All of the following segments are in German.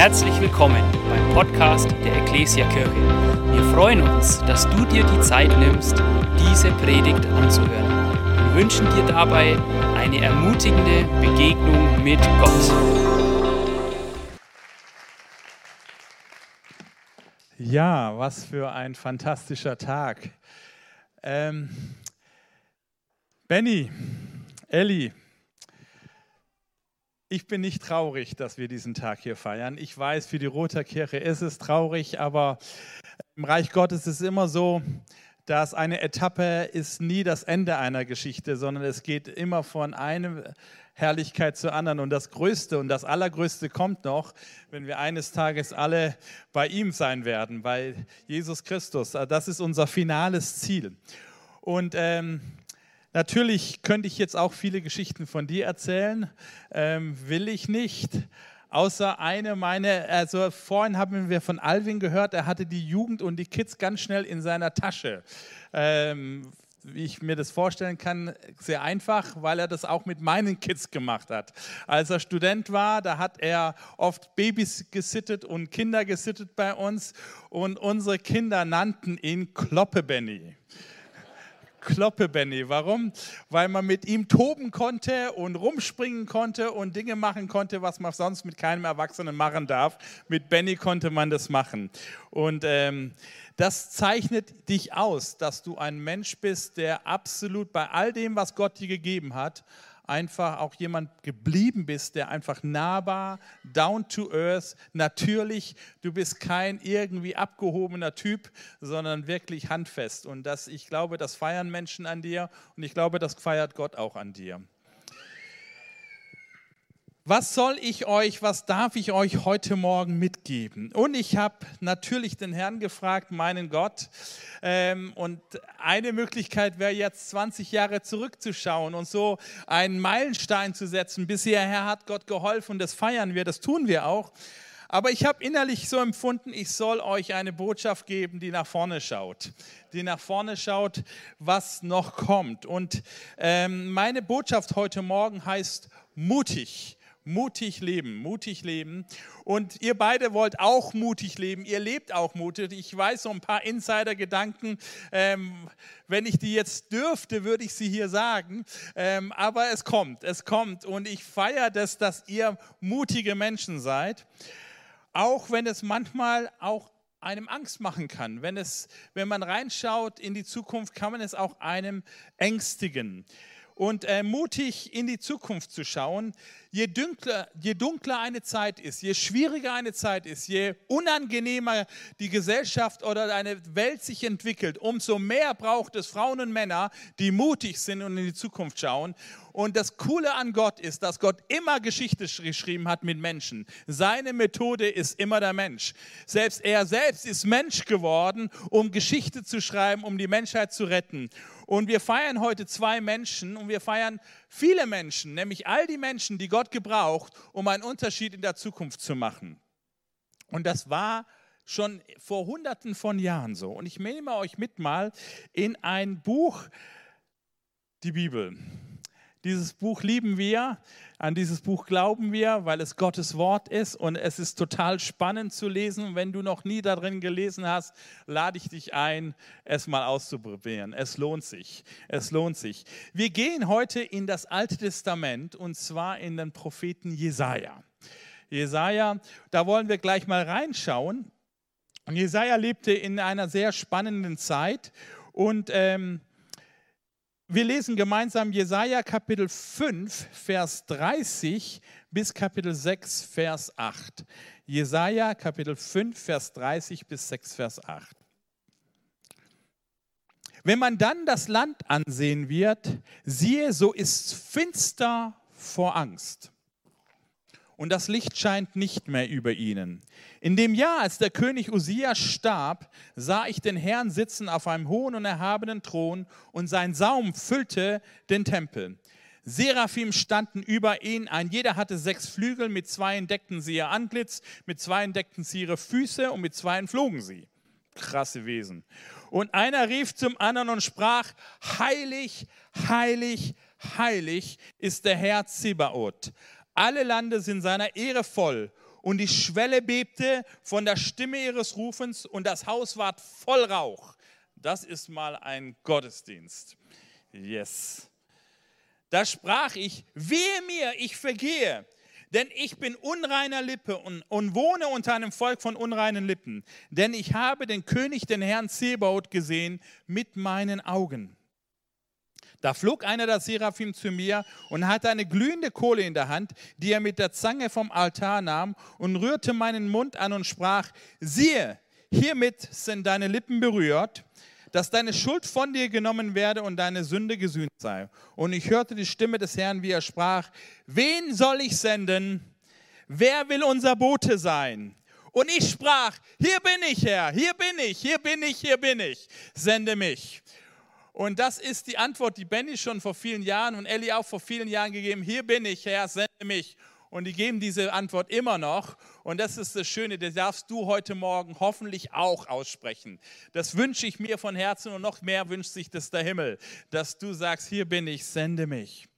Herzlich willkommen beim Podcast der Ecclesia Kirche. Wir freuen uns, dass du dir die Zeit nimmst, diese Predigt anzuhören. Wir wünschen dir dabei eine ermutigende Begegnung mit Gott. Ja, was für ein fantastischer Tag. Ähm, Benny, Elli, ich bin nicht traurig, dass wir diesen Tag hier feiern. Ich weiß, für die Roter Kirche ist es traurig, aber im Reich Gottes ist es immer so, dass eine Etappe ist nie das Ende einer Geschichte, sondern es geht immer von einer Herrlichkeit zur anderen. Und das Größte und das Allergrößte kommt noch, wenn wir eines Tages alle bei ihm sein werden, bei Jesus Christus. Das ist unser finales Ziel. Und ähm, Natürlich könnte ich jetzt auch viele Geschichten von dir erzählen, ähm, will ich nicht. Außer eine meine, also vorhin haben wir von Alvin gehört, er hatte die Jugend und die Kids ganz schnell in seiner Tasche. Ähm, wie ich mir das vorstellen kann, sehr einfach, weil er das auch mit meinen Kids gemacht hat. Als er Student war, da hat er oft Babys gesittet und Kinder gesittet bei uns und unsere Kinder nannten ihn Kloppe Benny. Kloppe Benny. Warum? Weil man mit ihm toben konnte und rumspringen konnte und Dinge machen konnte, was man sonst mit keinem Erwachsenen machen darf. Mit Benny konnte man das machen. Und ähm, das zeichnet dich aus, dass du ein Mensch bist, der absolut bei all dem, was Gott dir gegeben hat, einfach auch jemand geblieben bist, der einfach nahbar, down to earth, natürlich, du bist kein irgendwie abgehobener Typ, sondern wirklich handfest. Und das, ich glaube, das feiern Menschen an dir und ich glaube, das feiert Gott auch an dir. Was soll ich euch, was darf ich euch heute Morgen mitgeben? Und ich habe natürlich den Herrn gefragt, meinen Gott. Ähm, und eine Möglichkeit wäre jetzt 20 Jahre zurückzuschauen und so einen Meilenstein zu setzen. Bisher Herr hat Gott geholfen, das feiern wir, das tun wir auch. Aber ich habe innerlich so empfunden, ich soll euch eine Botschaft geben, die nach vorne schaut. Die nach vorne schaut, was noch kommt. Und ähm, meine Botschaft heute Morgen heißt mutig mutig leben, mutig leben. Und ihr beide wollt auch mutig leben, ihr lebt auch mutig. Ich weiß so ein paar Insider-Gedanken, ähm, wenn ich die jetzt dürfte, würde ich sie hier sagen. Ähm, aber es kommt, es kommt. Und ich feiere das, dass ihr mutige Menschen seid, auch wenn es manchmal auch einem Angst machen kann. Wenn, es, wenn man reinschaut in die Zukunft, kann man es auch einem ängstigen und äh, mutig in die Zukunft zu schauen. Je dunkler, je dunkler eine Zeit ist, je schwieriger eine Zeit ist, je unangenehmer die Gesellschaft oder eine Welt sich entwickelt, umso mehr braucht es Frauen und Männer, die mutig sind und in die Zukunft schauen. Und das Coole an Gott ist, dass Gott immer Geschichte geschrieben hat mit Menschen. Seine Methode ist immer der Mensch. Selbst er selbst ist Mensch geworden, um Geschichte zu schreiben, um die Menschheit zu retten. Und wir feiern heute zwei Menschen und wir feiern viele Menschen, nämlich all die Menschen, die Gott gebraucht, um einen Unterschied in der Zukunft zu machen. Und das war schon vor hunderten von Jahren so. Und ich nehme euch mit mal in ein Buch, die Bibel. Dieses Buch lieben wir, an dieses Buch glauben wir, weil es Gottes Wort ist und es ist total spannend zu lesen. Wenn du noch nie darin gelesen hast, lade ich dich ein, es mal auszuprobieren. Es lohnt sich. Es lohnt sich. Wir gehen heute in das Alte Testament und zwar in den Propheten Jesaja. Jesaja, da wollen wir gleich mal reinschauen. Jesaja lebte in einer sehr spannenden Zeit und ähm, wir lesen gemeinsam Jesaja Kapitel 5, Vers 30 bis Kapitel 6, Vers 8. Jesaja Kapitel 5, Vers 30 bis 6, Vers 8. Wenn man dann das Land ansehen wird, siehe, so ist finster vor Angst und das Licht scheint nicht mehr über ihnen. In dem Jahr, als der König Usia starb, sah ich den Herrn sitzen auf einem hohen und erhabenen Thron und sein Saum füllte den Tempel. Seraphim standen über ihn, ein jeder hatte sechs Flügel, mit zwei deckten sie ihr Antlitz, mit zwei deckten sie ihre Füße und mit zwei flogen sie. Krasse Wesen. Und einer rief zum anderen und sprach, heilig, heilig, heilig ist der Herr Zebaoth alle Lande sind seiner Ehre voll und die Schwelle bebte von der Stimme ihres Rufens und das Haus ward voll Rauch. Das ist mal ein Gottesdienst. Yes. Da sprach ich, wehe mir, ich vergehe, denn ich bin unreiner Lippe und, und, wohne unter einem Volk von unreinen Lippen. Denn ich habe den König, den Herrn Zebaoth, gesehen mit meinen Augen. Da flog einer der Seraphim zu mir und hatte eine glühende Kohle in der Hand, die er mit der Zange vom Altar nahm und rührte meinen Mund an und sprach, siehe, hiermit sind deine Lippen berührt, dass deine Schuld von dir genommen werde und deine Sünde gesühnt sei. Und ich hörte die Stimme des Herrn, wie er sprach, wen soll ich senden? Wer will unser Bote sein? Und ich sprach, hier bin ich, Herr, hier bin ich, hier bin ich, hier bin ich, sende mich. Und das ist die Antwort, die Benny schon vor vielen Jahren und Ellie auch vor vielen Jahren gegeben. Hier bin ich, Herr, sende mich. Und die geben diese Antwort immer noch. Und das ist das Schöne, das darfst du heute Morgen hoffentlich auch aussprechen. Das wünsche ich mir von Herzen und noch mehr wünscht sich das der Himmel, dass du sagst, hier bin ich, sende mich.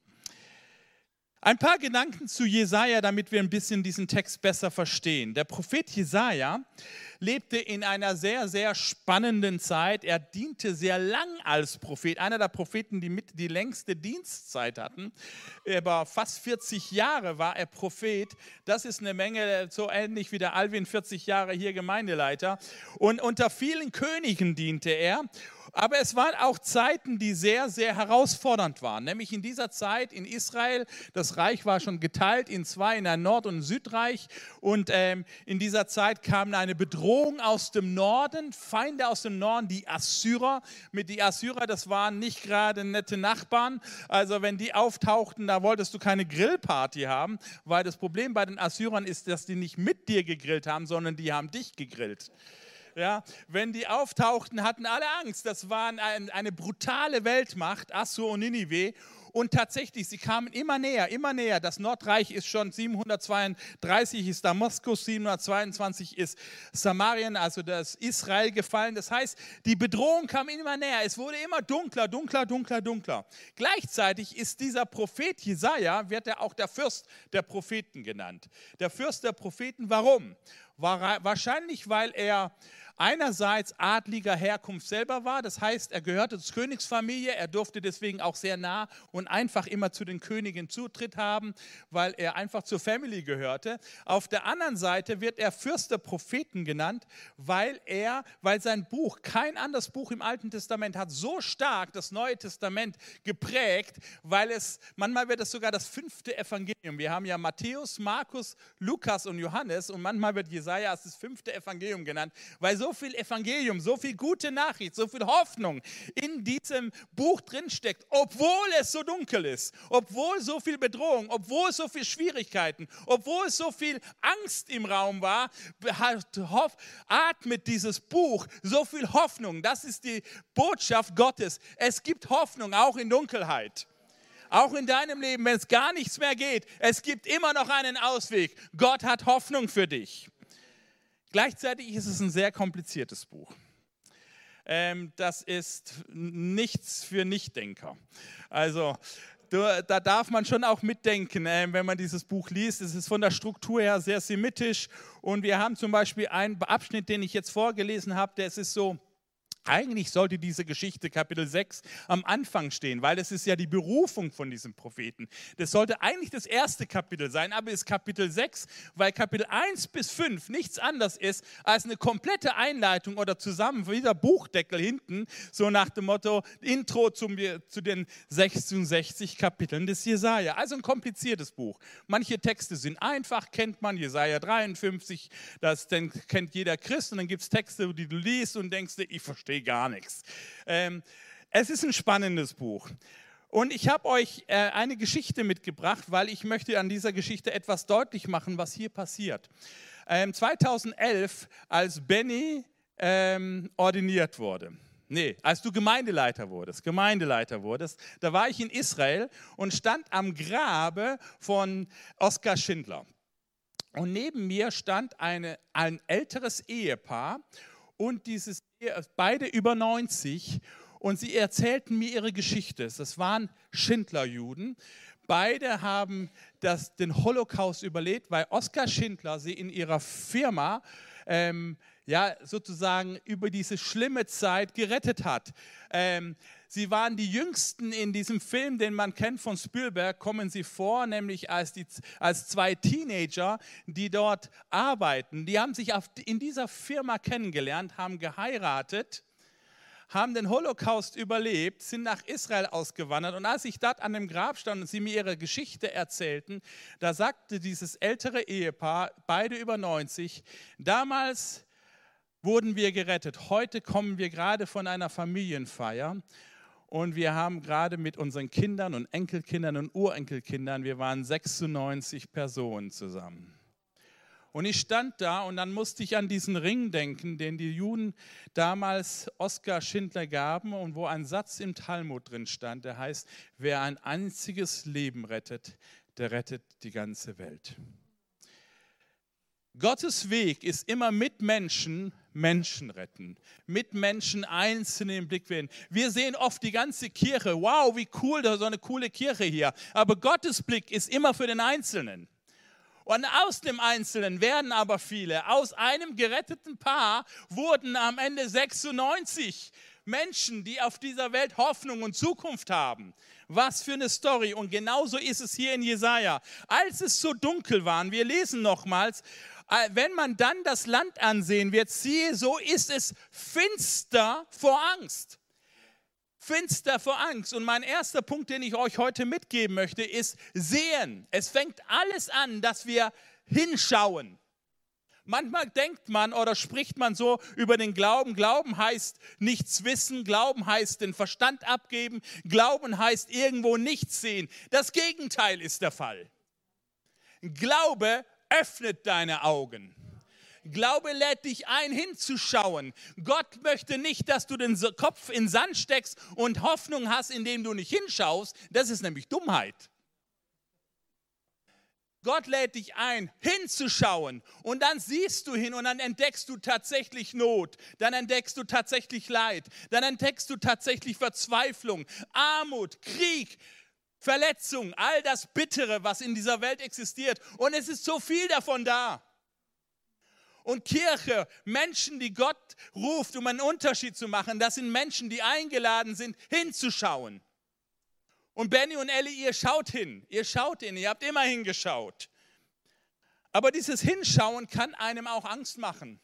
Ein paar Gedanken zu Jesaja, damit wir ein bisschen diesen Text besser verstehen. Der Prophet Jesaja lebte in einer sehr, sehr spannenden Zeit. Er diente sehr lang als Prophet. Einer der Propheten, die mit die längste Dienstzeit hatten. Über fast 40 Jahre war er Prophet. Das ist eine Menge, so ähnlich wie der Alvin, 40 Jahre hier Gemeindeleiter. Und unter vielen Königen diente er. Aber es waren auch Zeiten, die sehr, sehr herausfordernd waren. Nämlich in dieser Zeit in Israel, das Reich war schon geteilt in zwei, in ein Nord- und ein Südreich. Und ähm, in dieser Zeit kam eine Bedrohung aus dem Norden, Feinde aus dem Norden, die Assyrer. Mit die Assyrer, das waren nicht gerade nette Nachbarn. Also wenn die auftauchten, da wolltest du keine Grillparty haben, weil das Problem bei den Assyrern ist, dass die nicht mit dir gegrillt haben, sondern die haben dich gegrillt. Ja, wenn die auftauchten, hatten alle Angst. Das war ein, eine brutale Weltmacht, Assur und Ninive. Und tatsächlich, sie kamen immer näher, immer näher. Das Nordreich ist schon 732 ist Damaskus, 722 ist Samarien, also das Israel gefallen. Das heißt, die Bedrohung kam immer näher. Es wurde immer dunkler, dunkler, dunkler, dunkler. Gleichzeitig ist dieser Prophet Jesaja, wird er auch der Fürst der Propheten genannt. Der Fürst der Propheten, warum? Wahrscheinlich, weil er einerseits adliger Herkunft selber war, das heißt, er gehörte zur Königsfamilie, er durfte deswegen auch sehr nah und einfach immer zu den Königen Zutritt haben, weil er einfach zur Family gehörte. Auf der anderen Seite wird er Fürst der Propheten genannt, weil er, weil sein Buch, kein anderes Buch im Alten Testament hat so stark das Neue Testament geprägt, weil es, manchmal wird es sogar das fünfte Evangelium. Wir haben ja Matthäus, Markus, Lukas und Johannes und manchmal wird Jesaja als das fünfte Evangelium genannt, weil so viel Evangelium, so viel gute Nachricht, so viel Hoffnung in diesem Buch drinsteckt, obwohl es so dunkel ist, obwohl so viel Bedrohung, obwohl so viel Schwierigkeiten, obwohl so viel Angst im Raum war, atmet dieses Buch so viel Hoffnung. Das ist die Botschaft Gottes. Es gibt Hoffnung auch in Dunkelheit. Auch in deinem Leben, wenn es gar nichts mehr geht, es gibt immer noch einen Ausweg. Gott hat Hoffnung für dich. Gleichzeitig ist es ein sehr kompliziertes Buch. Ähm, das ist nichts für Nichtdenker. Also da darf man schon auch mitdenken, ähm, wenn man dieses Buch liest. Es ist von der Struktur her sehr semitisch und wir haben zum Beispiel einen Abschnitt, den ich jetzt vorgelesen habe, der ist so, eigentlich sollte diese Geschichte Kapitel 6 am Anfang stehen, weil es ist ja die Berufung von diesem Propheten. Das sollte eigentlich das erste Kapitel sein, aber ist Kapitel 6, weil Kapitel 1 bis 5 nichts anderes ist als eine komplette Einleitung oder zusammen wieder Buchdeckel hinten, so nach dem Motto Intro zum, zu den 66 Kapiteln des Jesaja. Also ein kompliziertes Buch. Manche Texte sind einfach, kennt man, Jesaja 53, das kennt jeder Christ und dann gibt es Texte, die du liest und denkst, ich verstehe verstehe gar nichts. Ähm, es ist ein spannendes Buch. Und ich habe euch äh, eine Geschichte mitgebracht, weil ich möchte an dieser Geschichte etwas deutlich machen, was hier passiert. Ähm, 2011, als Benny ähm, ordiniert wurde, nee, als du Gemeindeleiter wurdest, Gemeindeleiter wurdest, da war ich in Israel und stand am Grabe von Oskar Schindler. Und neben mir stand eine, ein älteres Ehepaar und dieses beide über 90 und sie erzählten mir ihre Geschichte. Das waren Schindlerjuden. Beide haben das, den Holocaust überlebt, weil Oskar Schindler sie in ihrer Firma ähm, ja, sozusagen über diese schlimme Zeit gerettet hat. Ähm, sie waren die Jüngsten in diesem Film, den man kennt von Spielberg, kommen sie vor, nämlich als, die, als zwei Teenager, die dort arbeiten. Die haben sich auf, in dieser Firma kennengelernt, haben geheiratet haben den Holocaust überlebt, sind nach Israel ausgewandert. Und als ich dort an dem Grab stand und sie mir ihre Geschichte erzählten, da sagte dieses ältere Ehepaar, beide über 90, damals wurden wir gerettet. Heute kommen wir gerade von einer Familienfeier und wir haben gerade mit unseren Kindern und Enkelkindern und Urenkelkindern, wir waren 96 Personen zusammen. Und ich stand da und dann musste ich an diesen Ring denken, den die Juden damals Oskar Schindler gaben und wo ein Satz im Talmud drin stand, der heißt, wer ein einziges Leben rettet, der rettet die ganze Welt. Gottes Weg ist immer mit Menschen Menschen retten, mit Menschen einzeln im Blick werden. Wir sehen oft die ganze Kirche, wow, wie cool, da so eine coole Kirche hier. Aber Gottes Blick ist immer für den Einzelnen. Und aus dem Einzelnen werden aber viele. Aus einem geretteten Paar wurden am Ende 96 Menschen, die auf dieser Welt Hoffnung und Zukunft haben. Was für eine Story. Und genauso ist es hier in Jesaja. Als es so dunkel war, wir lesen nochmals, wenn man dann das Land ansehen wird, siehe, so ist es finster vor Angst. Finster vor Angst. Und mein erster Punkt, den ich euch heute mitgeben möchte, ist sehen. Es fängt alles an, dass wir hinschauen. Manchmal denkt man oder spricht man so über den Glauben. Glauben heißt nichts wissen, Glauben heißt den Verstand abgeben, Glauben heißt irgendwo nichts sehen. Das Gegenteil ist der Fall. Glaube öffnet deine Augen. Glaube lädt dich ein, hinzuschauen. Gott möchte nicht, dass du den Kopf in Sand steckst und Hoffnung hast, indem du nicht hinschaust. Das ist nämlich Dummheit. Gott lädt dich ein, hinzuschauen und dann siehst du hin und dann entdeckst du tatsächlich Not, dann entdeckst du tatsächlich Leid, dann entdeckst du tatsächlich Verzweiflung, Armut, Krieg, Verletzung, all das Bittere, was in dieser Welt existiert. Und es ist so viel davon da. Und Kirche, Menschen, die Gott ruft, um einen Unterschied zu machen, das sind Menschen, die eingeladen sind, hinzuschauen. Und Benny und Ellie, ihr schaut hin, ihr schaut hin, ihr habt immer hingeschaut. Aber dieses Hinschauen kann einem auch Angst machen.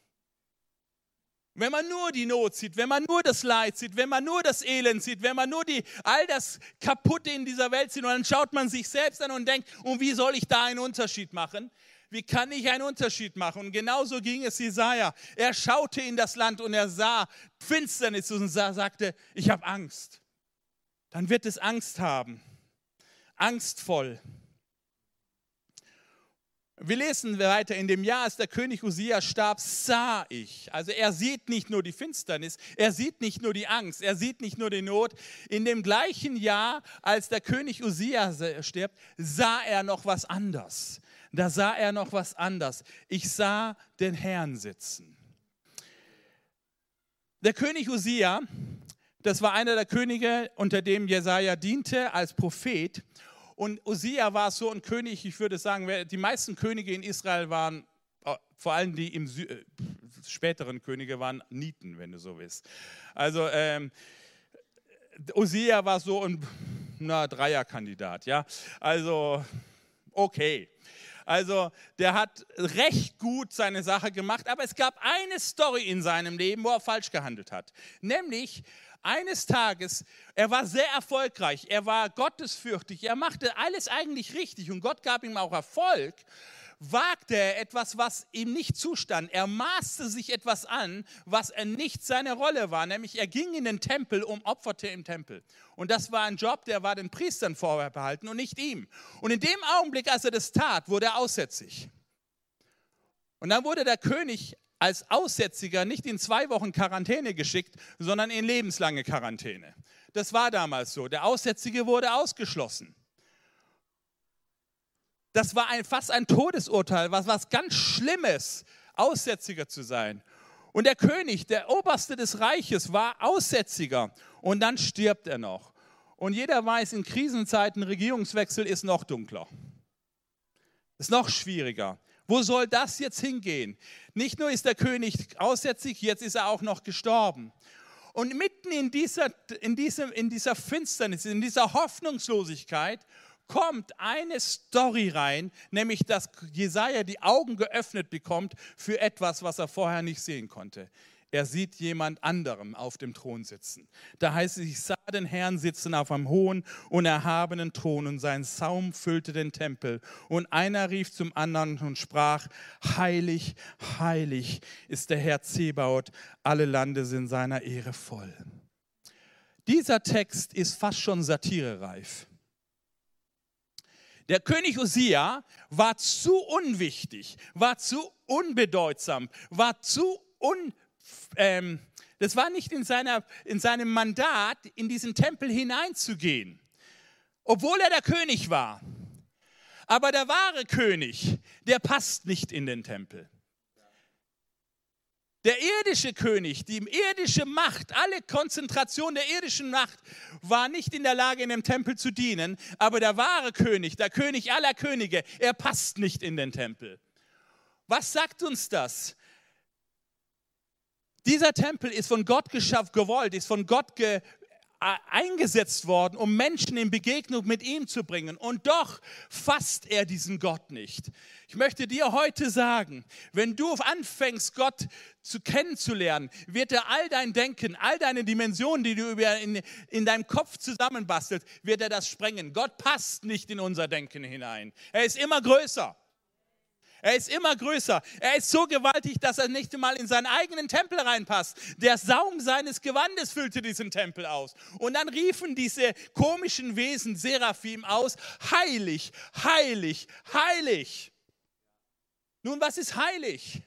Wenn man nur die Not sieht, wenn man nur das Leid sieht, wenn man nur das Elend sieht, wenn man nur die, all das Kaputte in dieser Welt sieht und dann schaut man sich selbst an und denkt, und wie soll ich da einen Unterschied machen? Wie kann ich einen Unterschied machen? Und genauso ging es Jesaja. Er schaute in das Land und er sah Finsternis und sagte, ich habe Angst. Dann wird es Angst haben. Angstvoll. Wir lesen weiter, in dem Jahr, als der König Usia starb, sah ich. Also er sieht nicht nur die Finsternis, er sieht nicht nur die Angst, er sieht nicht nur die Not. In dem gleichen Jahr, als der König Usia stirbt, sah er noch was anders. Da sah er noch was anders. Ich sah den Herrn sitzen. Der König Usia, das war einer der Könige, unter dem Jesaja diente als Prophet. Und Usia war so ein König, ich würde sagen, die meisten Könige in Israel waren, äh, vor allem die im Sü äh, späteren Könige waren Nieten, wenn du so willst. Also ähm, Usia war so ein na, Dreierkandidat, ja. Also okay. Also der hat recht gut seine Sache gemacht, aber es gab eine Story in seinem Leben, wo er falsch gehandelt hat. Nämlich eines Tages, er war sehr erfolgreich, er war gottesfürchtig, er machte alles eigentlich richtig und Gott gab ihm auch Erfolg, wagte er etwas, was ihm nicht zustand. Er maßte sich etwas an, was er nicht seine Rolle war, nämlich er ging in den Tempel und opferte im Tempel. Und das war ein Job, der war den Priestern vorbehalten und nicht ihm. Und in dem Augenblick, als er das tat, wurde er aussätzig. Und dann wurde der König als Aussätziger nicht in zwei Wochen Quarantäne geschickt, sondern in lebenslange Quarantäne. Das war damals so. Der Aussätzige wurde ausgeschlossen. Das war ein, fast ein Todesurteil, was was ganz Schlimmes, Aussätziger zu sein. Und der König, der Oberste des Reiches, war Aussätziger und dann stirbt er noch. Und jeder weiß, in Krisenzeiten Regierungswechsel ist noch dunkler. Ist noch schwieriger. Wo soll das jetzt hingehen? Nicht nur ist der König aussätzlich, jetzt ist er auch noch gestorben. Und mitten in dieser, in, diesem, in dieser Finsternis, in dieser Hoffnungslosigkeit kommt eine Story rein, nämlich dass Jesaja die Augen geöffnet bekommt für etwas, was er vorher nicht sehen konnte. Er sieht jemand anderem auf dem Thron sitzen. Da heißt es, ich sah den Herrn sitzen auf einem hohen und erhabenen Thron und sein Saum füllte den Tempel. Und einer rief zum anderen und sprach, heilig, heilig ist der Herr Zebaut, alle Lande sind seiner Ehre voll. Dieser Text ist fast schon satirereif. Der König Usia war zu unwichtig, war zu unbedeutsam, war zu un, ähm, das war nicht in, seiner, in seinem Mandat, in diesen Tempel hineinzugehen, obwohl er der König war. Aber der wahre König, der passt nicht in den Tempel. Der irdische König, die irdische Macht, alle Konzentration der irdischen Macht war nicht in der Lage, in dem Tempel zu dienen. Aber der wahre König, der König aller Könige, er passt nicht in den Tempel. Was sagt uns das? Dieser Tempel ist von Gott geschafft, gewollt, ist von Gott ge, eingesetzt worden, um Menschen in Begegnung mit ihm zu bringen. Und doch fasst er diesen Gott nicht. Ich möchte dir heute sagen, wenn du anfängst, Gott zu kennenzulernen, wird er all dein Denken, all deine Dimensionen, die du in, in deinem Kopf zusammenbastelst, wird er das sprengen. Gott passt nicht in unser Denken hinein. Er ist immer größer. Er ist immer größer. Er ist so gewaltig, dass er nicht einmal in seinen eigenen Tempel reinpasst. Der Saum seines Gewandes füllte diesen Tempel aus. Und dann riefen diese komischen Wesen Seraphim aus, heilig, heilig, heilig. Nun, was ist heilig?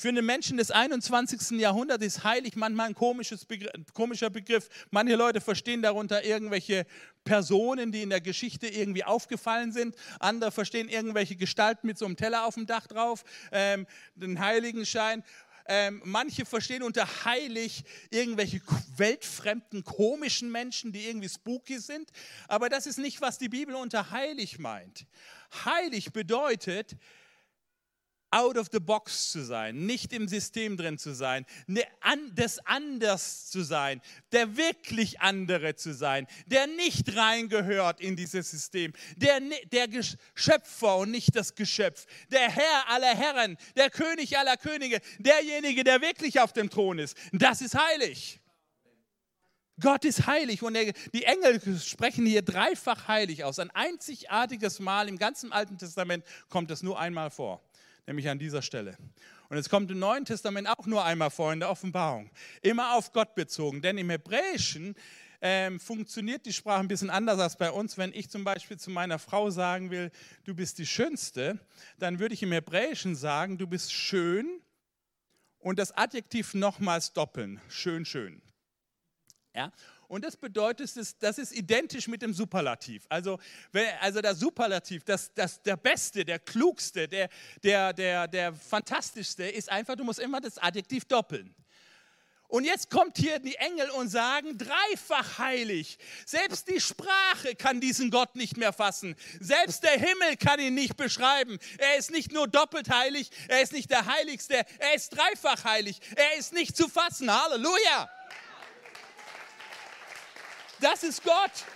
Für einen Menschen des 21. Jahrhunderts ist heilig manchmal ein Begriff, komischer Begriff. Manche Leute verstehen darunter irgendwelche Personen, die in der Geschichte irgendwie aufgefallen sind. Andere verstehen irgendwelche Gestalten mit so einem Teller auf dem Dach drauf, ähm, den Heiligenschein. Ähm, manche verstehen unter heilig irgendwelche weltfremden, komischen Menschen, die irgendwie spooky sind. Aber das ist nicht, was die Bibel unter heilig meint. Heilig bedeutet, out of the box zu sein, nicht im System drin zu sein, ne, des anders zu sein, der wirklich andere zu sein, der nicht reingehört in dieses System, der, der Geschöpfer und nicht das Geschöpf, der Herr aller Herren, der König aller Könige, derjenige, der wirklich auf dem Thron ist. Das ist heilig. Gott ist heilig und die Engel sprechen hier dreifach heilig aus. Ein einzigartiges Mal im ganzen Alten Testament kommt es nur einmal vor nämlich an dieser Stelle. Und es kommt im Neuen Testament auch nur einmal vor in der Offenbarung. Immer auf Gott bezogen, denn im Hebräischen ähm, funktioniert die Sprache ein bisschen anders als bei uns. Wenn ich zum Beispiel zu meiner Frau sagen will, du bist die Schönste, dann würde ich im Hebräischen sagen, du bist schön und das Adjektiv nochmals doppeln. Schön, schön. Ja? Und das bedeutet, das ist identisch mit dem Superlativ. Also, also der Superlativ, das, das, der Beste, der Klugste, der, der, der, der Fantastischste ist einfach, du musst immer das Adjektiv doppeln. Und jetzt kommt hier die Engel und sagen, dreifach heilig. Selbst die Sprache kann diesen Gott nicht mehr fassen. Selbst der Himmel kann ihn nicht beschreiben. Er ist nicht nur doppelt heilig, er ist nicht der Heiligste, er ist dreifach heilig. Er ist nicht zu fassen. Halleluja. Das ist Gott.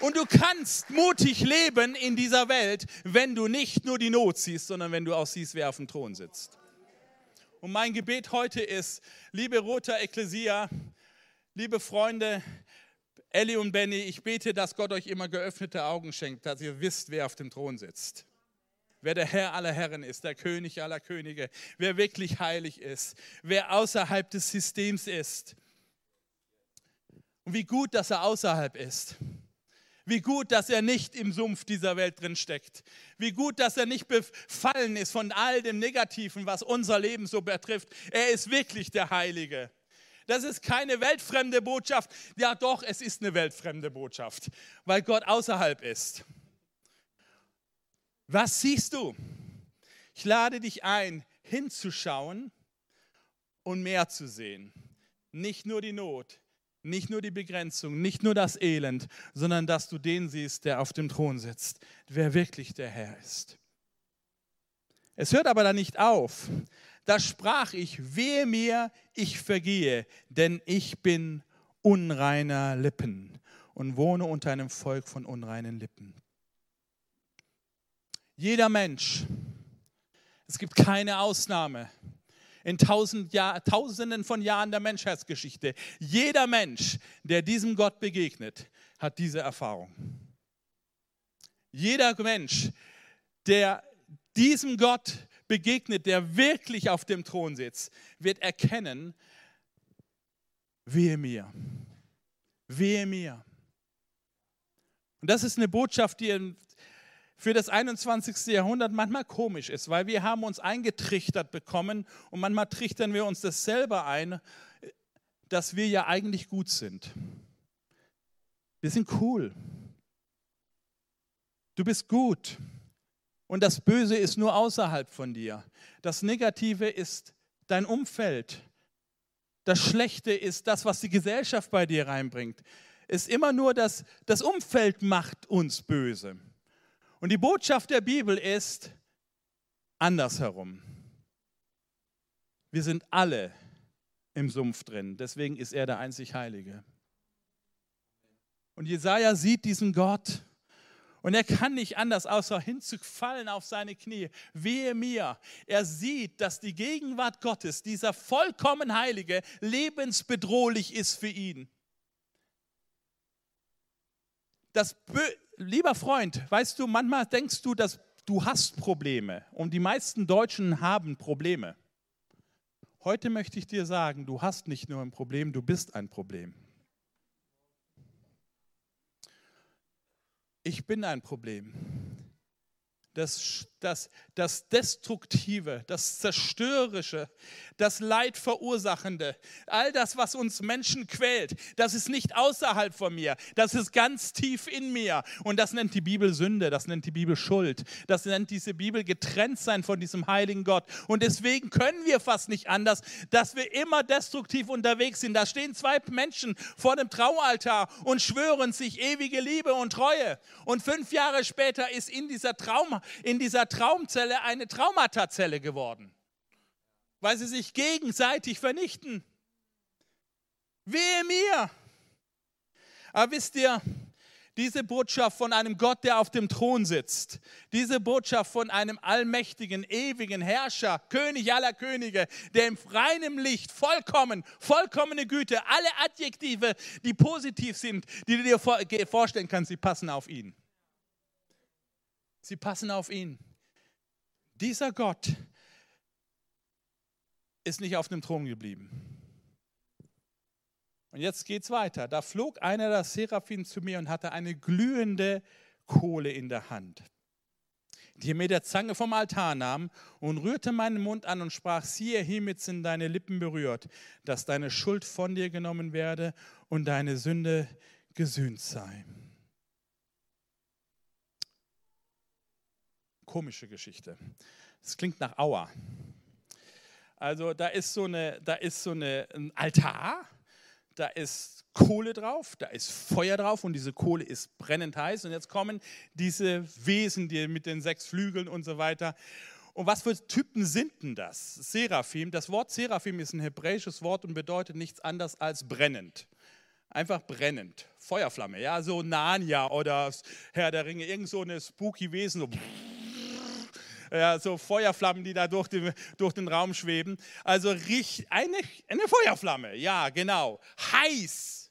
Und du kannst mutig leben in dieser Welt, wenn du nicht nur die Not siehst, sondern wenn du auch siehst, wer auf dem Thron sitzt. Und mein Gebet heute ist, liebe Roter Ekklesia, liebe Freunde, Ellie und Benny, ich bete, dass Gott euch immer geöffnete Augen schenkt, dass ihr wisst, wer auf dem Thron sitzt. Wer der Herr aller Herren ist, der König aller Könige, wer wirklich heilig ist, wer außerhalb des Systems ist und wie gut, dass er außerhalb ist. Wie gut, dass er nicht im Sumpf dieser Welt drin steckt. Wie gut, dass er nicht befallen ist von all dem Negativen, was unser Leben so betrifft. Er ist wirklich der Heilige. Das ist keine weltfremde Botschaft. Ja, doch, es ist eine weltfremde Botschaft, weil Gott außerhalb ist. Was siehst du? Ich lade dich ein, hinzuschauen und mehr zu sehen. Nicht nur die Not, nicht nur die Begrenzung, nicht nur das Elend, sondern dass du den siehst, der auf dem Thron sitzt, wer wirklich der Herr ist. Es hört aber da nicht auf. Da sprach ich, wehe mir, ich vergehe, denn ich bin unreiner Lippen und wohne unter einem Volk von unreinen Lippen. Jeder Mensch, es gibt keine Ausnahme, in tausend Jahr, tausenden von Jahren der Menschheitsgeschichte. Jeder Mensch, der diesem Gott begegnet, hat diese Erfahrung. Jeder Mensch, der diesem Gott begegnet, der wirklich auf dem Thron sitzt, wird erkennen, wehe mir, wehe mir. Und das ist eine Botschaft, die für das 21. Jahrhundert manchmal komisch ist, weil wir haben uns eingetrichtert bekommen und manchmal trichtern wir uns das selber ein, dass wir ja eigentlich gut sind. Wir sind cool. Du bist gut. Und das Böse ist nur außerhalb von dir. Das Negative ist dein Umfeld. Das Schlechte ist das, was die Gesellschaft bei dir reinbringt. Ist immer nur das, das Umfeld macht uns böse. Und die Botschaft der Bibel ist andersherum. Wir sind alle im Sumpf drin, deswegen ist er der einzig Heilige. Und Jesaja sieht diesen Gott und er kann nicht anders, außer hinzufallen auf seine Knie. Wehe mir. Er sieht, dass die Gegenwart Gottes, dieser vollkommen Heilige, lebensbedrohlich ist für ihn. Das lieber Freund, weißt du, manchmal denkst du, dass du hast Probleme und die meisten Deutschen haben Probleme. Heute möchte ich dir sagen, du hast nicht nur ein Problem, du bist ein Problem. ich bin ein Problem. Das, das, das Destruktive, das Zerstörerische, das Leidverursachende, all das, was uns Menschen quält, das ist nicht außerhalb von mir, das ist ganz tief in mir. Und das nennt die Bibel Sünde, das nennt die Bibel Schuld, das nennt diese Bibel getrennt sein von diesem heiligen Gott. Und deswegen können wir fast nicht anders, dass wir immer destruktiv unterwegs sind. Da stehen zwei Menschen vor dem Traualtar und schwören sich ewige Liebe und Treue. Und fünf Jahre später ist in dieser, In dieser Traumzelle eine Traumatazelle geworden weil sie sich gegenseitig vernichten. Wehe mir! Aber wisst ihr, diese Botschaft von einem Gott, der auf dem Thron sitzt, diese Botschaft von einem allmächtigen, ewigen Herrscher, König aller Könige, der im reinen Licht vollkommen, vollkommene Güte, alle Adjektive, die positiv sind, die du dir vorstellen kannst, sie passen auf ihn. Sie passen auf ihn. Dieser Gott, ist nicht auf dem Thron geblieben. Und jetzt geht es weiter. Da flog einer der Seraphim zu mir und hatte eine glühende Kohle in der Hand, die er mit der Zange vom Altar nahm und rührte meinen Mund an und sprach, siehe, hiermit sind deine Lippen berührt, dass deine Schuld von dir genommen werde und deine Sünde gesühnt sei. Komische Geschichte. Es klingt nach Auer. Also da ist so, eine, da ist so eine, ein Altar, da ist Kohle drauf, da ist Feuer drauf und diese Kohle ist brennend heiß. Und jetzt kommen diese Wesen die mit den sechs Flügeln und so weiter. Und was für Typen sind denn das? Seraphim. Das Wort Seraphim ist ein hebräisches Wort und bedeutet nichts anderes als brennend. Einfach brennend. Feuerflamme, ja, so Narnia oder Herr der Ringe, irgend so eine spooky Wesen. So ja, so Feuerflammen, die da durch den, durch den Raum schweben. Also eine, eine Feuerflamme, ja, genau. Heiß.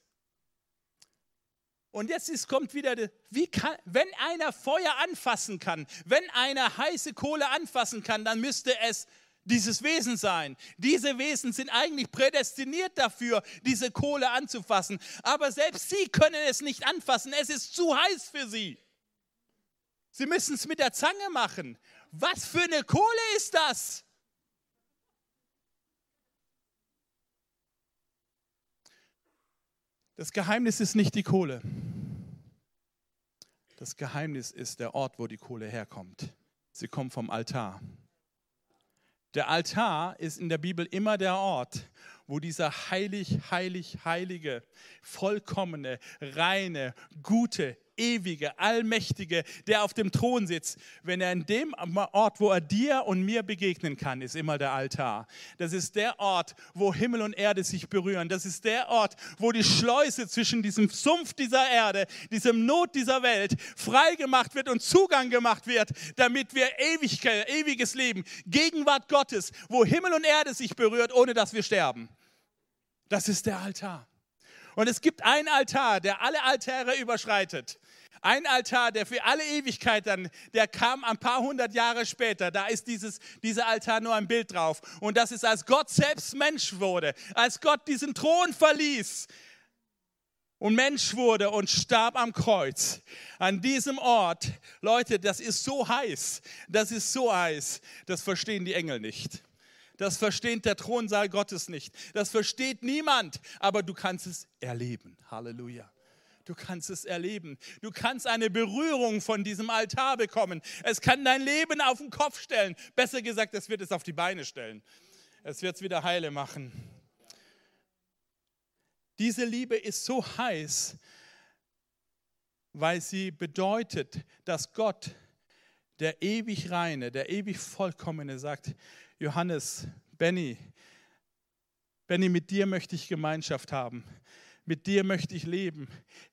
Und jetzt ist, kommt wieder, wie kann, wenn einer Feuer anfassen kann, wenn einer heiße Kohle anfassen kann, dann müsste es dieses Wesen sein. Diese Wesen sind eigentlich prädestiniert dafür, diese Kohle anzufassen. Aber selbst sie können es nicht anfassen. Es ist zu heiß für sie. Sie müssen es mit der Zange machen. Was für eine Kohle ist das? Das Geheimnis ist nicht die Kohle. Das Geheimnis ist der Ort, wo die Kohle herkommt. Sie kommt vom Altar. Der Altar ist in der Bibel immer der Ort, wo dieser heilig, heilig, heilige, vollkommene, reine, gute, ewige, allmächtige, der auf dem Thron sitzt, wenn er in dem Ort, wo er dir und mir begegnen kann, ist immer der Altar. Das ist der Ort, wo Himmel und Erde sich berühren. Das ist der Ort, wo die Schleuse zwischen diesem Sumpf dieser Erde, diesem Not dieser Welt frei gemacht wird und Zugang gemacht wird, damit wir Ewigkeit, ewiges Leben, Gegenwart Gottes, wo Himmel und Erde sich berührt, ohne dass wir sterben. Das ist der Altar. Und es gibt einen Altar, der alle Altäre überschreitet. Ein Altar, der für alle Ewigkeit dann, der kam ein paar hundert Jahre später. Da ist dieses, dieser Altar nur ein Bild drauf. Und das ist, als Gott selbst Mensch wurde, als Gott diesen Thron verließ und Mensch wurde und starb am Kreuz. An diesem Ort, Leute, das ist so heiß, das ist so heiß, das verstehen die Engel nicht. Das versteht der Thronsaal Gottes nicht. Das versteht niemand, aber du kannst es erleben. Halleluja. Du kannst es erleben. Du kannst eine Berührung von diesem Altar bekommen. Es kann dein Leben auf den Kopf stellen. Besser gesagt, es wird es auf die Beine stellen. Es wird es wieder heile machen. Diese Liebe ist so heiß, weil sie bedeutet, dass Gott, der ewig reine, der ewig vollkommene, sagt, Johannes, Benny, Benny, mit dir möchte ich Gemeinschaft haben. Mit dir möchte ich leben.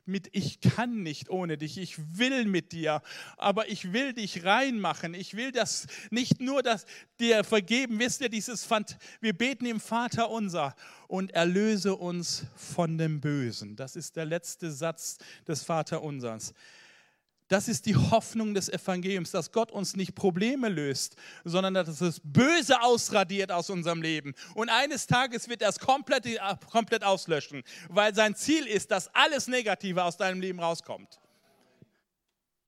Mit ich kann nicht ohne dich. Ich will mit dir, aber ich will dich reinmachen. Ich will das nicht nur das dir vergeben. Wisst ihr dieses Fand, wir beten im Vater unser und erlöse uns von dem Bösen. Das ist der letzte Satz des Vater unsers. Das ist die Hoffnung des Evangeliums, dass Gott uns nicht Probleme löst, sondern dass das Böse ausradiert aus unserem Leben. Und eines Tages wird er es komplett, komplett auslöschen, weil sein Ziel ist, dass alles Negative aus deinem Leben rauskommt.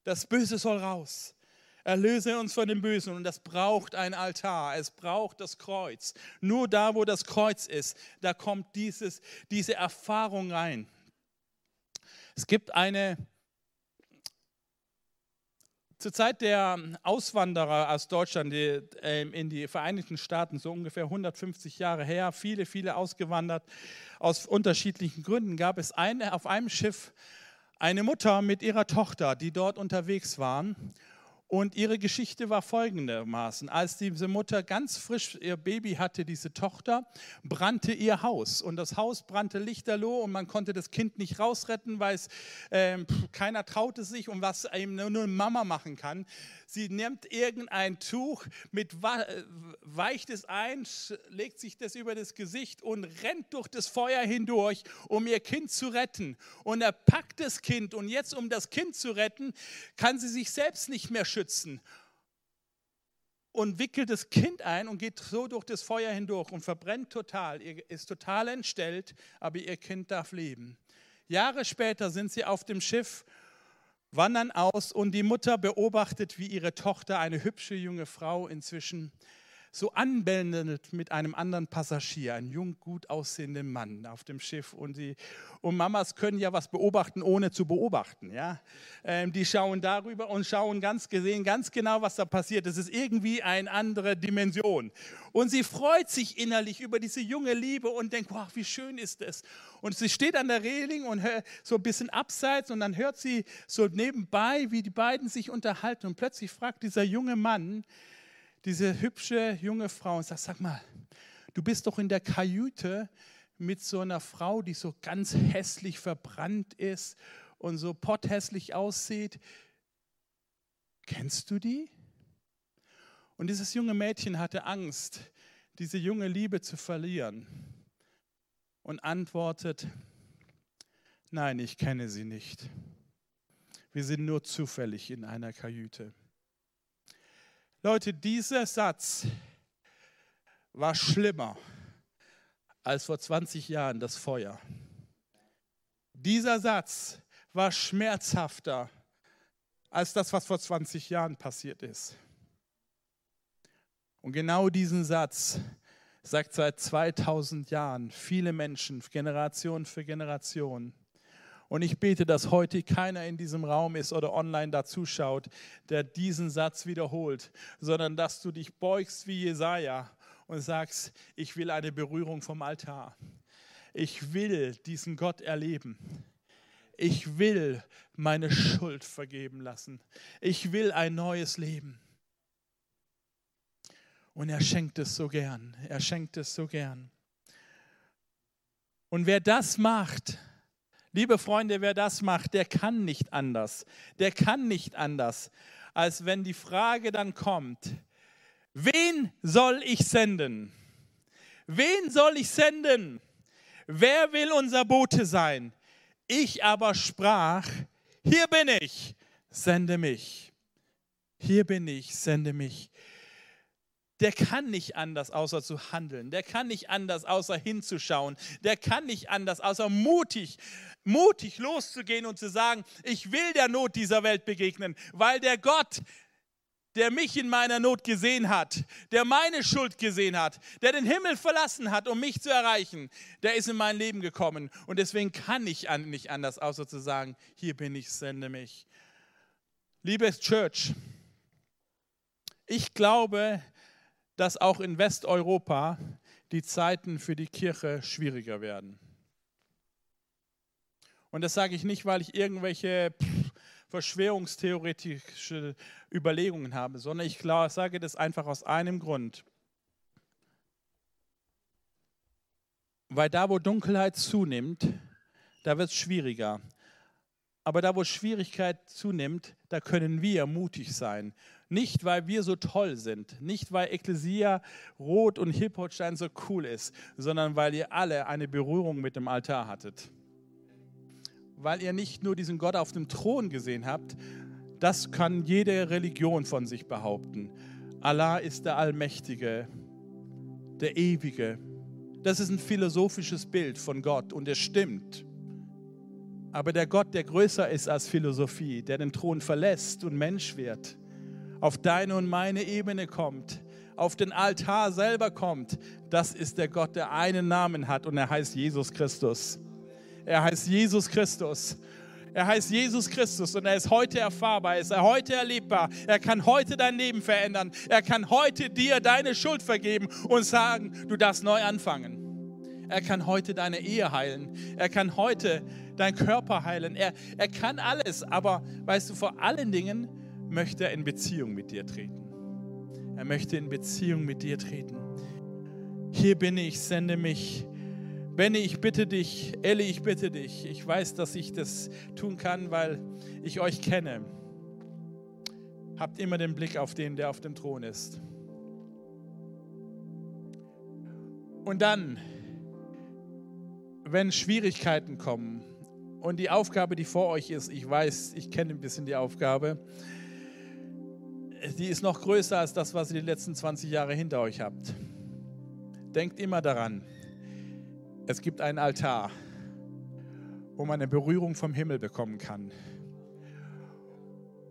Das Böse soll raus. Erlöse uns von dem Bösen und das braucht ein Altar, es braucht das Kreuz. Nur da, wo das Kreuz ist, da kommt dieses, diese Erfahrung rein. Es gibt eine zur Zeit der Auswanderer aus Deutschland die, äh, in die Vereinigten Staaten, so ungefähr 150 Jahre her, viele, viele ausgewandert aus unterschiedlichen Gründen, gab es eine, auf einem Schiff eine Mutter mit ihrer Tochter, die dort unterwegs waren. Und ihre Geschichte war folgendermaßen. Als diese Mutter ganz frisch ihr Baby hatte, diese Tochter, brannte ihr Haus. Und das Haus brannte lichterloh und man konnte das Kind nicht rausretten, weil es, äh, keiner traute sich und was eben nur Mama machen kann. Sie nimmt irgendein Tuch, mit, äh, weicht es ein, legt sich das über das Gesicht und rennt durch das Feuer hindurch, um ihr Kind zu retten. Und er packt das Kind und jetzt, um das Kind zu retten, kann sie sich selbst nicht mehr schützen und wickelt das Kind ein und geht so durch das Feuer hindurch und verbrennt total. Ist total entstellt, aber ihr Kind darf leben. Jahre später sind sie auf dem Schiff wandern aus und die Mutter beobachtet, wie ihre Tochter, eine hübsche junge Frau inzwischen, so anbändelt mit einem anderen Passagier, ein jung, gut aussehenden Mann auf dem Schiff. Und, die, und Mamas können ja was beobachten, ohne zu beobachten. Ja? Ähm, die schauen darüber und schauen ganz gesehen, ganz genau, was da passiert. Es ist irgendwie eine andere Dimension. Und sie freut sich innerlich über diese junge Liebe und denkt, wow, wie schön ist es. Und sie steht an der Reling und hört so ein bisschen abseits und dann hört sie so nebenbei, wie die beiden sich unterhalten. Und plötzlich fragt dieser junge Mann, diese hübsche junge Frau und sagt, sag mal, du bist doch in der Kajüte mit so einer Frau, die so ganz hässlich verbrannt ist und so potthässlich aussieht. Kennst du die? Und dieses junge Mädchen hatte Angst, diese junge Liebe zu verlieren und antwortet, nein, ich kenne sie nicht. Wir sind nur zufällig in einer Kajüte. Leute, dieser Satz war schlimmer als vor 20 Jahren das Feuer. Dieser Satz war schmerzhafter als das, was vor 20 Jahren passiert ist. Und genau diesen Satz sagt seit 2000 Jahren viele Menschen, Generation für Generation. Und ich bete, dass heute keiner in diesem Raum ist oder online dazuschaut, der diesen Satz wiederholt, sondern dass du dich beugst wie Jesaja und sagst, ich will eine Berührung vom Altar. Ich will diesen Gott erleben. Ich will meine Schuld vergeben lassen. Ich will ein neues Leben. Und er schenkt es so gern. Er schenkt es so gern. Und wer das macht, liebe Freunde, wer das macht, der kann nicht anders. Der kann nicht anders, als wenn die Frage dann kommt, wen soll ich senden? Wen soll ich senden? Wer will unser Bote sein? Ich aber sprach, hier bin ich, sende mich. Hier bin ich, sende mich der kann nicht anders, außer zu handeln. Der kann nicht anders, außer hinzuschauen. Der kann nicht anders, außer mutig, mutig loszugehen und zu sagen, ich will der Not dieser Welt begegnen, weil der Gott, der mich in meiner Not gesehen hat, der meine Schuld gesehen hat, der den Himmel verlassen hat, um mich zu erreichen, der ist in mein Leben gekommen. Und deswegen kann ich nicht anders, außer zu sagen, hier bin ich, sende mich. Liebes Church, ich glaube, dass auch in Westeuropa die Zeiten für die Kirche schwieriger werden. Und das sage ich nicht, weil ich irgendwelche verschwörungstheoretische Überlegungen habe, sondern ich sage das einfach aus einem Grund. Weil da, wo Dunkelheit zunimmt, da wird es schwieriger. Aber da, wo Schwierigkeit zunimmt, da können wir mutig sein. Nicht, weil wir so toll sind, nicht, weil Ekklesia Rot und Hippolstein so cool ist, sondern weil ihr alle eine Berührung mit dem Altar hattet. Weil ihr nicht nur diesen Gott auf dem Thron gesehen habt, das kann jede Religion von sich behaupten. Allah ist der Allmächtige, der Ewige. Das ist ein philosophisches Bild von Gott und es stimmt. Aber der Gott, der größer ist als Philosophie, der den Thron verlässt und Mensch wird, auf deine und meine Ebene kommt, auf den Altar selber kommt, das ist der Gott, der einen Namen hat und er heißt Jesus Christus. Er heißt Jesus Christus. Er heißt Jesus Christus und er ist heute erfahrbar, ist er heute erlebbar. Er kann heute dein Leben verändern. Er kann heute dir deine Schuld vergeben und sagen, du darfst neu anfangen. Er kann heute deine Ehe heilen. Er kann heute deinen Körper heilen. Er, er kann alles, aber weißt du, vor allen Dingen möchte er in Beziehung mit dir treten. Er möchte in Beziehung mit dir treten. Hier bin ich, sende mich. Benny, ich bitte dich, Elli, ich bitte dich. Ich weiß, dass ich das tun kann, weil ich euch kenne. Habt immer den Blick auf den, der auf dem Thron ist. Und dann, wenn Schwierigkeiten kommen und die Aufgabe, die vor euch ist, ich weiß, ich kenne ein bisschen die Aufgabe, die ist noch größer als das, was ihr die letzten 20 Jahre hinter euch habt. Denkt immer daran, es gibt einen Altar, wo man eine Berührung vom Himmel bekommen kann.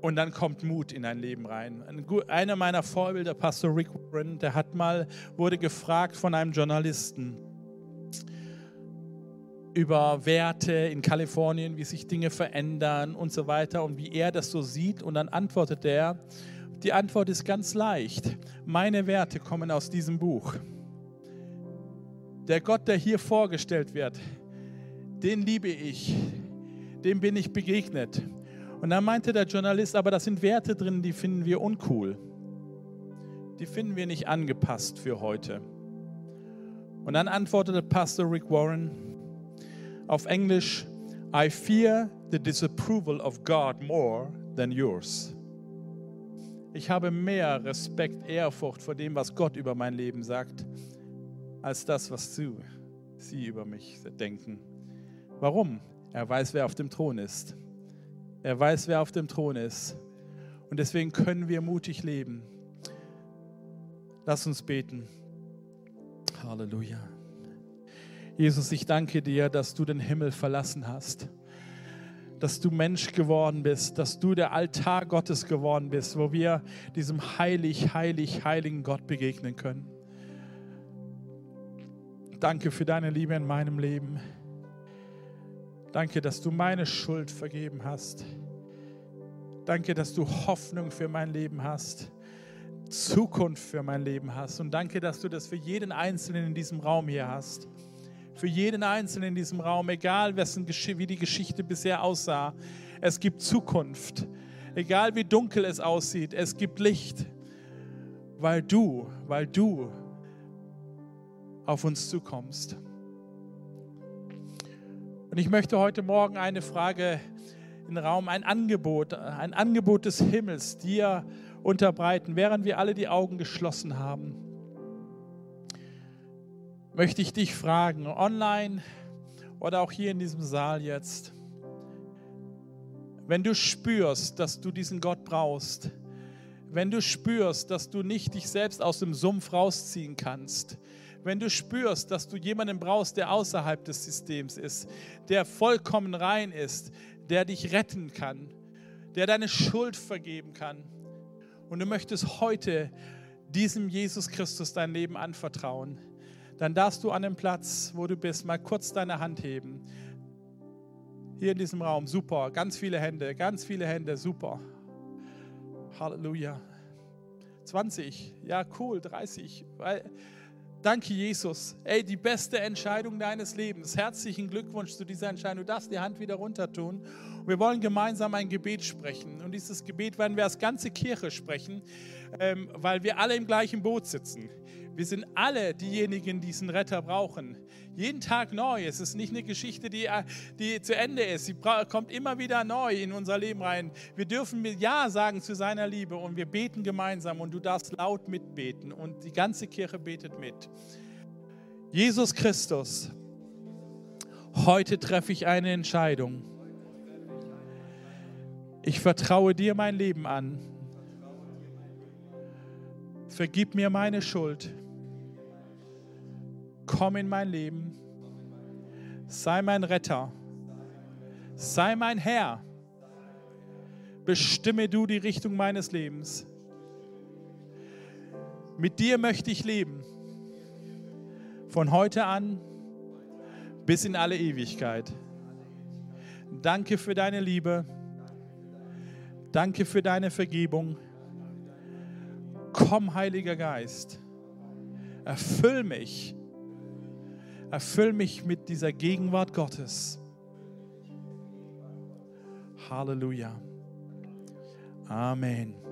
Und dann kommt Mut in ein Leben rein. Einer meiner Vorbilder, Pastor Rick Warren, der hat mal, wurde gefragt von einem Journalisten über Werte in Kalifornien, wie sich Dinge verändern und so weiter und wie er das so sieht. Und dann antwortet er, die Antwort ist ganz leicht. Meine Werte kommen aus diesem Buch. Der Gott, der hier vorgestellt wird, den liebe ich, dem bin ich begegnet. Und dann meinte der Journalist, aber da sind Werte drin, die finden wir uncool. Die finden wir nicht angepasst für heute. Und dann antwortete Pastor Rick Warren auf Englisch, I fear the disapproval of God more than yours. Ich habe mehr Respekt, Ehrfurcht vor dem, was Gott über mein Leben sagt, als das, was du, sie über mich denken. Warum? Er weiß, wer auf dem Thron ist. Er weiß, wer auf dem Thron ist. Und deswegen können wir mutig leben. Lass uns beten. Halleluja. Jesus, ich danke dir, dass du den Himmel verlassen hast dass du Mensch geworden bist, dass du der Altar Gottes geworden bist, wo wir diesem heilig, heilig, heiligen Gott begegnen können. Danke für deine Liebe in meinem Leben. Danke, dass du meine Schuld vergeben hast. Danke, dass du Hoffnung für mein Leben hast. Zukunft für mein Leben hast. Und danke, dass du das für jeden Einzelnen in diesem Raum hier hast. Für jeden Einzelnen in diesem Raum, egal wie die Geschichte bisher aussah, es gibt Zukunft. Egal wie dunkel es aussieht, es gibt Licht, weil du, weil du auf uns zukommst. Und ich möchte heute Morgen eine Frage in den Raum, ein Angebot, ein Angebot des Himmels dir unterbreiten, während wir alle die Augen geschlossen haben. Möchte ich dich fragen, online oder auch hier in diesem Saal jetzt, wenn du spürst, dass du diesen Gott brauchst, wenn du spürst, dass du nicht dich selbst aus dem Sumpf rausziehen kannst, wenn du spürst, dass du jemanden brauchst, der außerhalb des Systems ist, der vollkommen rein ist, der dich retten kann, der deine Schuld vergeben kann. Und du möchtest heute diesem Jesus Christus dein Leben anvertrauen, dann darfst du an dem Platz, wo du bist, mal kurz deine Hand heben. Hier in diesem Raum, super, ganz viele Hände, ganz viele Hände, super. Halleluja. 20, ja cool, 30. Danke, Jesus. Ey, die beste Entscheidung deines Lebens. Herzlichen Glückwunsch zu dieser Entscheidung. Du darfst die Hand wieder runter tun. Wir wollen gemeinsam ein Gebet sprechen. Und dieses Gebet werden wir als ganze Kirche sprechen, ähm, weil wir alle im gleichen Boot sitzen. Wir sind alle diejenigen, die diesen Retter brauchen. Jeden Tag neu. Es ist nicht eine Geschichte, die, äh, die zu Ende ist. Sie kommt immer wieder neu in unser Leben rein. Wir dürfen Ja sagen zu seiner Liebe und wir beten gemeinsam und du darfst laut mitbeten und die ganze Kirche betet mit. Jesus Christus, heute treffe ich eine Entscheidung. Ich vertraue dir mein Leben an. Vergib mir meine Schuld komm in mein Leben, sei mein Retter, sei mein Herr, bestimme du die Richtung meines Lebens. Mit dir möchte ich leben, von heute an bis in alle Ewigkeit. Danke für deine Liebe, danke für deine Vergebung. Komm, Heiliger Geist, erfüll mich Erfüll mich mit dieser Gegenwart Gottes. Halleluja. Amen.